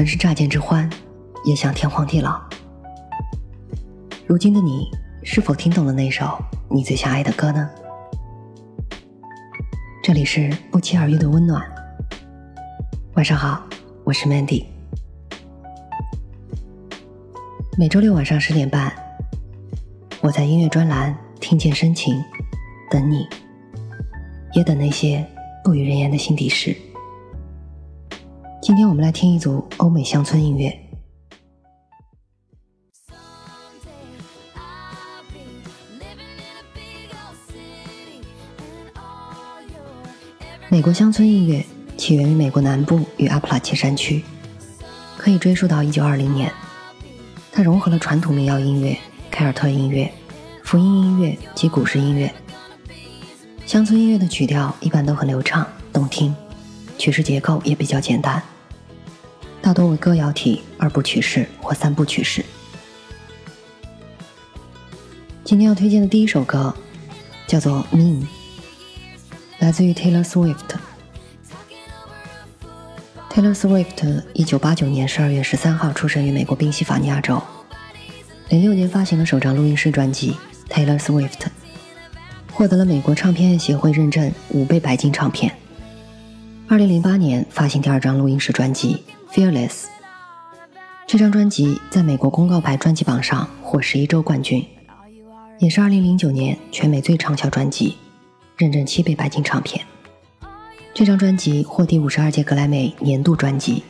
曾是乍见之欢，也想天荒地老。如今的你，是否听懂了那首你最想爱的歌呢？这里是不期而遇的温暖。晚上好，我是 Mandy。每周六晚上十点半，我在音乐专栏听见深情，等你，也等那些不与人言的心底事。今天我们来听一组欧美乡村音乐。美国乡村音乐起源于美国南部与阿普拉契山区，可以追溯到1920年。它融合了传统民谣音乐、凯尔特音乐、福音音乐及古诗音乐。乡村音乐的曲调一般都很流畅动听，曲式结构也比较简单，大多为歌谣体、二部曲式或三部曲式。今天要推荐的第一首歌叫做《Mean》，来自于 Taylor Swift。Taylor Swift 一九八九年十二月十三号出生于美国宾夕法尼亚州，零六年发行了首张录音室专辑《Taylor Swift》，获得了美国唱片协会认证五倍白金唱片。二零零八年发行第二张录音室专辑《Fearless》，这张专辑在美国公告牌专辑榜上获十一周冠军，也是二零零九年全美最畅销专辑，认证七倍白金唱片。这张专辑获第五十二届格莱美年度专辑，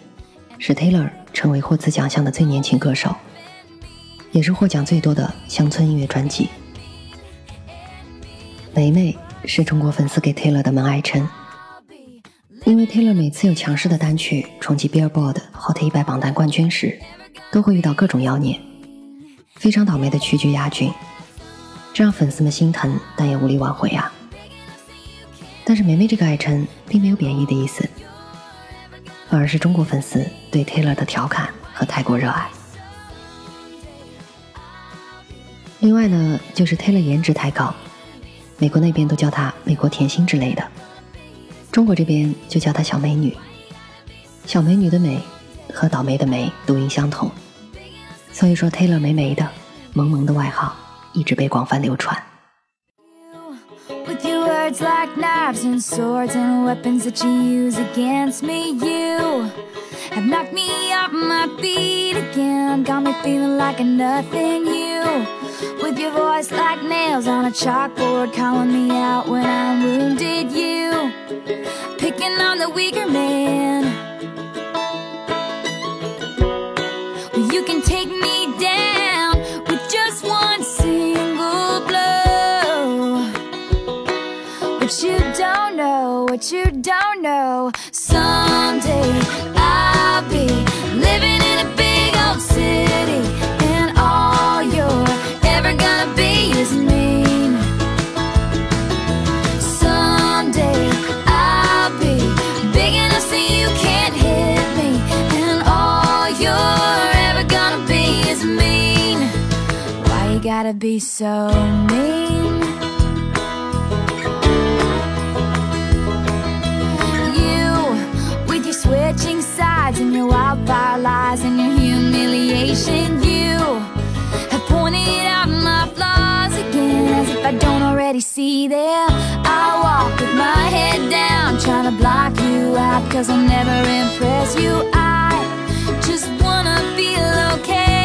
使 Taylor 成为获此奖项的最年轻歌手，也是获奖最多的乡村音乐专辑。梅梅是中国粉丝给 Taylor 的门爱称，因为 Taylor 每次有强势的单曲冲击 Billboard Hot 一百榜单冠军时，都会遇到各种妖孽，非常倒霉的屈居亚军，这让粉丝们心疼，但也无力挽回啊。但是“梅梅”这个爱称并没有贬义的意思，反而是中国粉丝对 Taylor 的调侃和太过热爱。另外呢，就是 Taylor 颜值太高，美国那边都叫她“美国甜心”之类的，中国这边就叫她“小美女”。小美女的“美”和倒霉的“霉”读音相同，所以说 Taylor 美美的、萌萌的外号一直被广泛流传。The weaker man. you can take me down with just one single blow. But you don't know what you don't know. Someday be so mean? You, with your switching sides and your wildfire lies and your humiliation. You have pointed out my flaws again as if I don't already see them. I walk with my head down, trying to block you out, cause I'll never impress you. I just wanna feel okay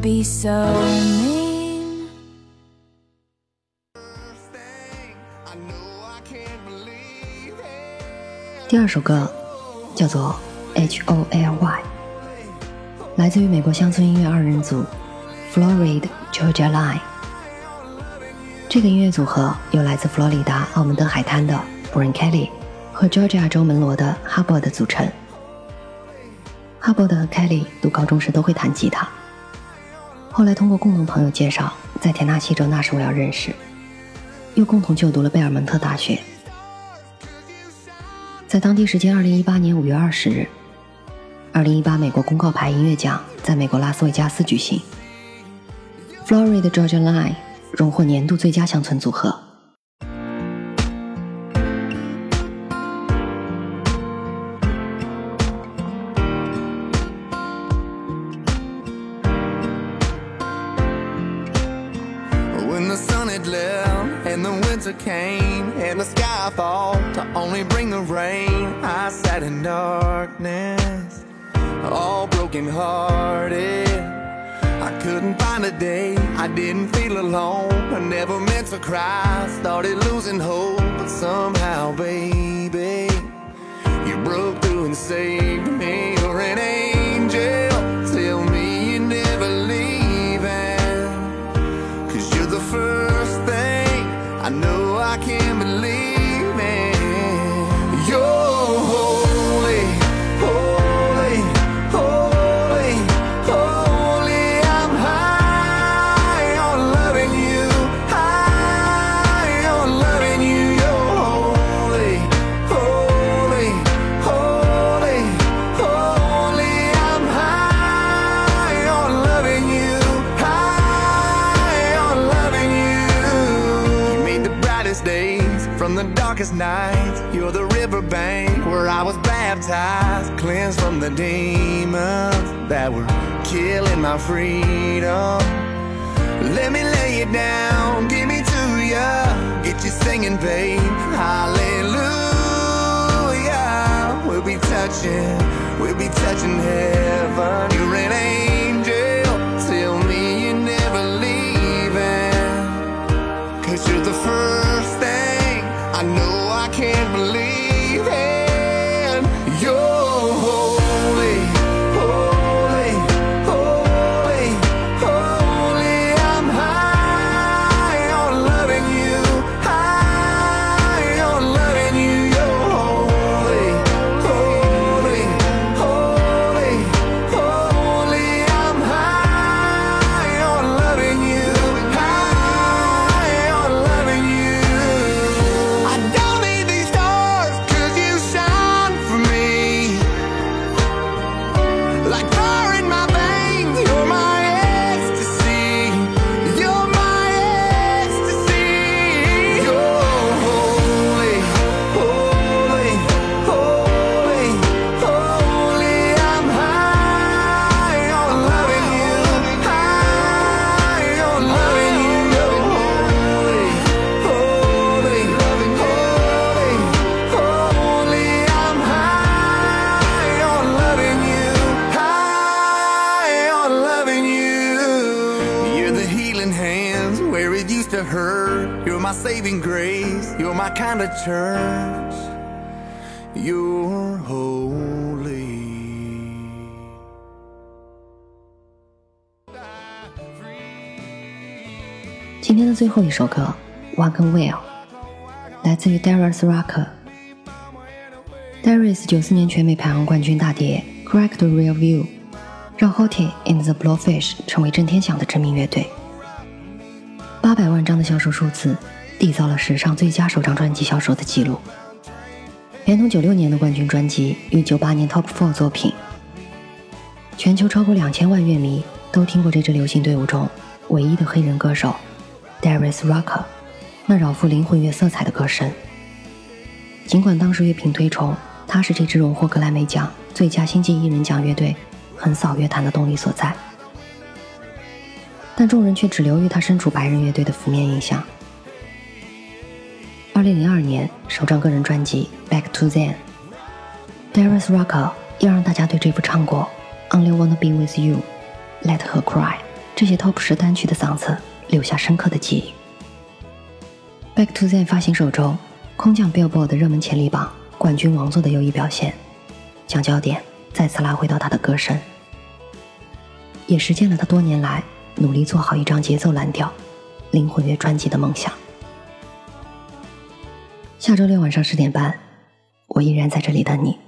be so mean? 第二首歌叫做《H O L Y》，来自于美国乡村音乐二人组 Florida Georgia Line。这个音乐组合由来自佛罗里达奥蒙德海滩的 Brian Kelly 和 Georgia 州门罗的 Hubbard 组成。Hubbard 和 Kelly 读高中时都会弹吉他，后来通过共同朋友介绍，在田纳西州纳什维尔认识，又共同就读了贝尔蒙特大学。在当地时间二零一八年五月二十日，二零一八美国公告牌音乐奖在美国拉斯维加斯举行。Florida Georgia Line 荣获年度最佳乡村组合。I sat in darkness, all broken hearted. I couldn't find a day, I didn't feel alone. I never meant to cry, started losing hope, but somehow, baby, you broke through and saved me. You're an angel. From the darkest nights. You're the riverbank where I was baptized, cleansed from the demons that were killing my freedom. Let me lay it down, give me to ya. Get you singing, babe. Hallelujah. We'll be touching, we'll be touching heaven. You're an to hurt. You're my saving grace. You're my kind of church. You're holy. 今天的最后一首歌《One and Well》来自于 Darius Rucker。Darius 九四年全美排行冠军大碟《Crack the Real View》，让 Hotty and the Blowfish 成为震天响的知名乐队。八百万张的销售数字缔造了史上最佳首张专辑销售的记录，连同九六年的冠军专辑与九八年 Top Four 作品，全球超过两千万乐迷都听过这支流行队伍中唯一的黑人歌手 Darius Rucker 那饶富灵魂乐色彩的歌声。尽管当时乐评推崇他是这支荣获格莱美奖最佳新晋艺人奖乐队横扫乐坛的动力所在。但众人却只留于他身处白人乐队的负面印象。二零零二年首张个人专辑《Back to Zen》，Darius Rucker 要让大家对这副唱过《Only Wanna Be With You》、《Let Her Cry》这些 Top 十单曲的嗓子留下深刻的记忆。《Back to Zen》发行首周，空降 Billboard 的热门潜力榜冠军王座的优异表现，将焦点再次拉回到他的歌声，也实现了他多年来。努力做好一张节奏蓝调、灵魂乐专辑的梦想。下周六晚上十点半，我依然在这里等你。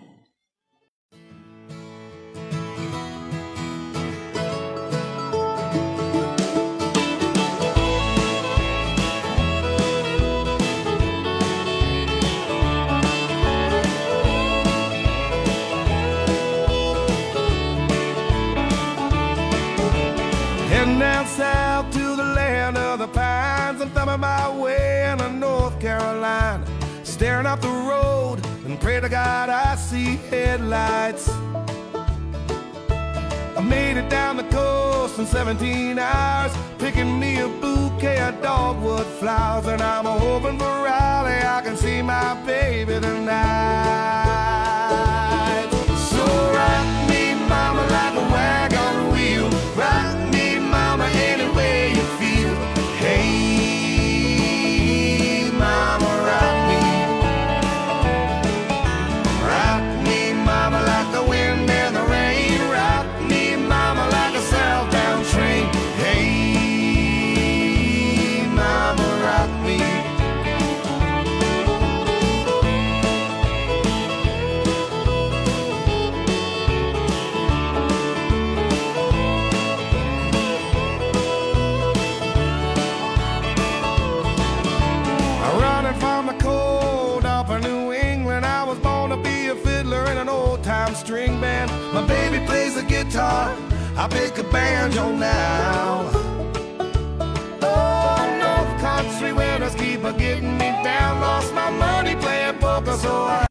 Staring up the road and pray to God I see headlights. I made it down the coast in 17 hours, picking me a bouquet of dogwood flowers. And I'm hoping for Raleigh, I can see my baby tonight. String band. My baby plays the guitar, I pick a banjo now. Oh, North Country winters keep a getting me down. Lost my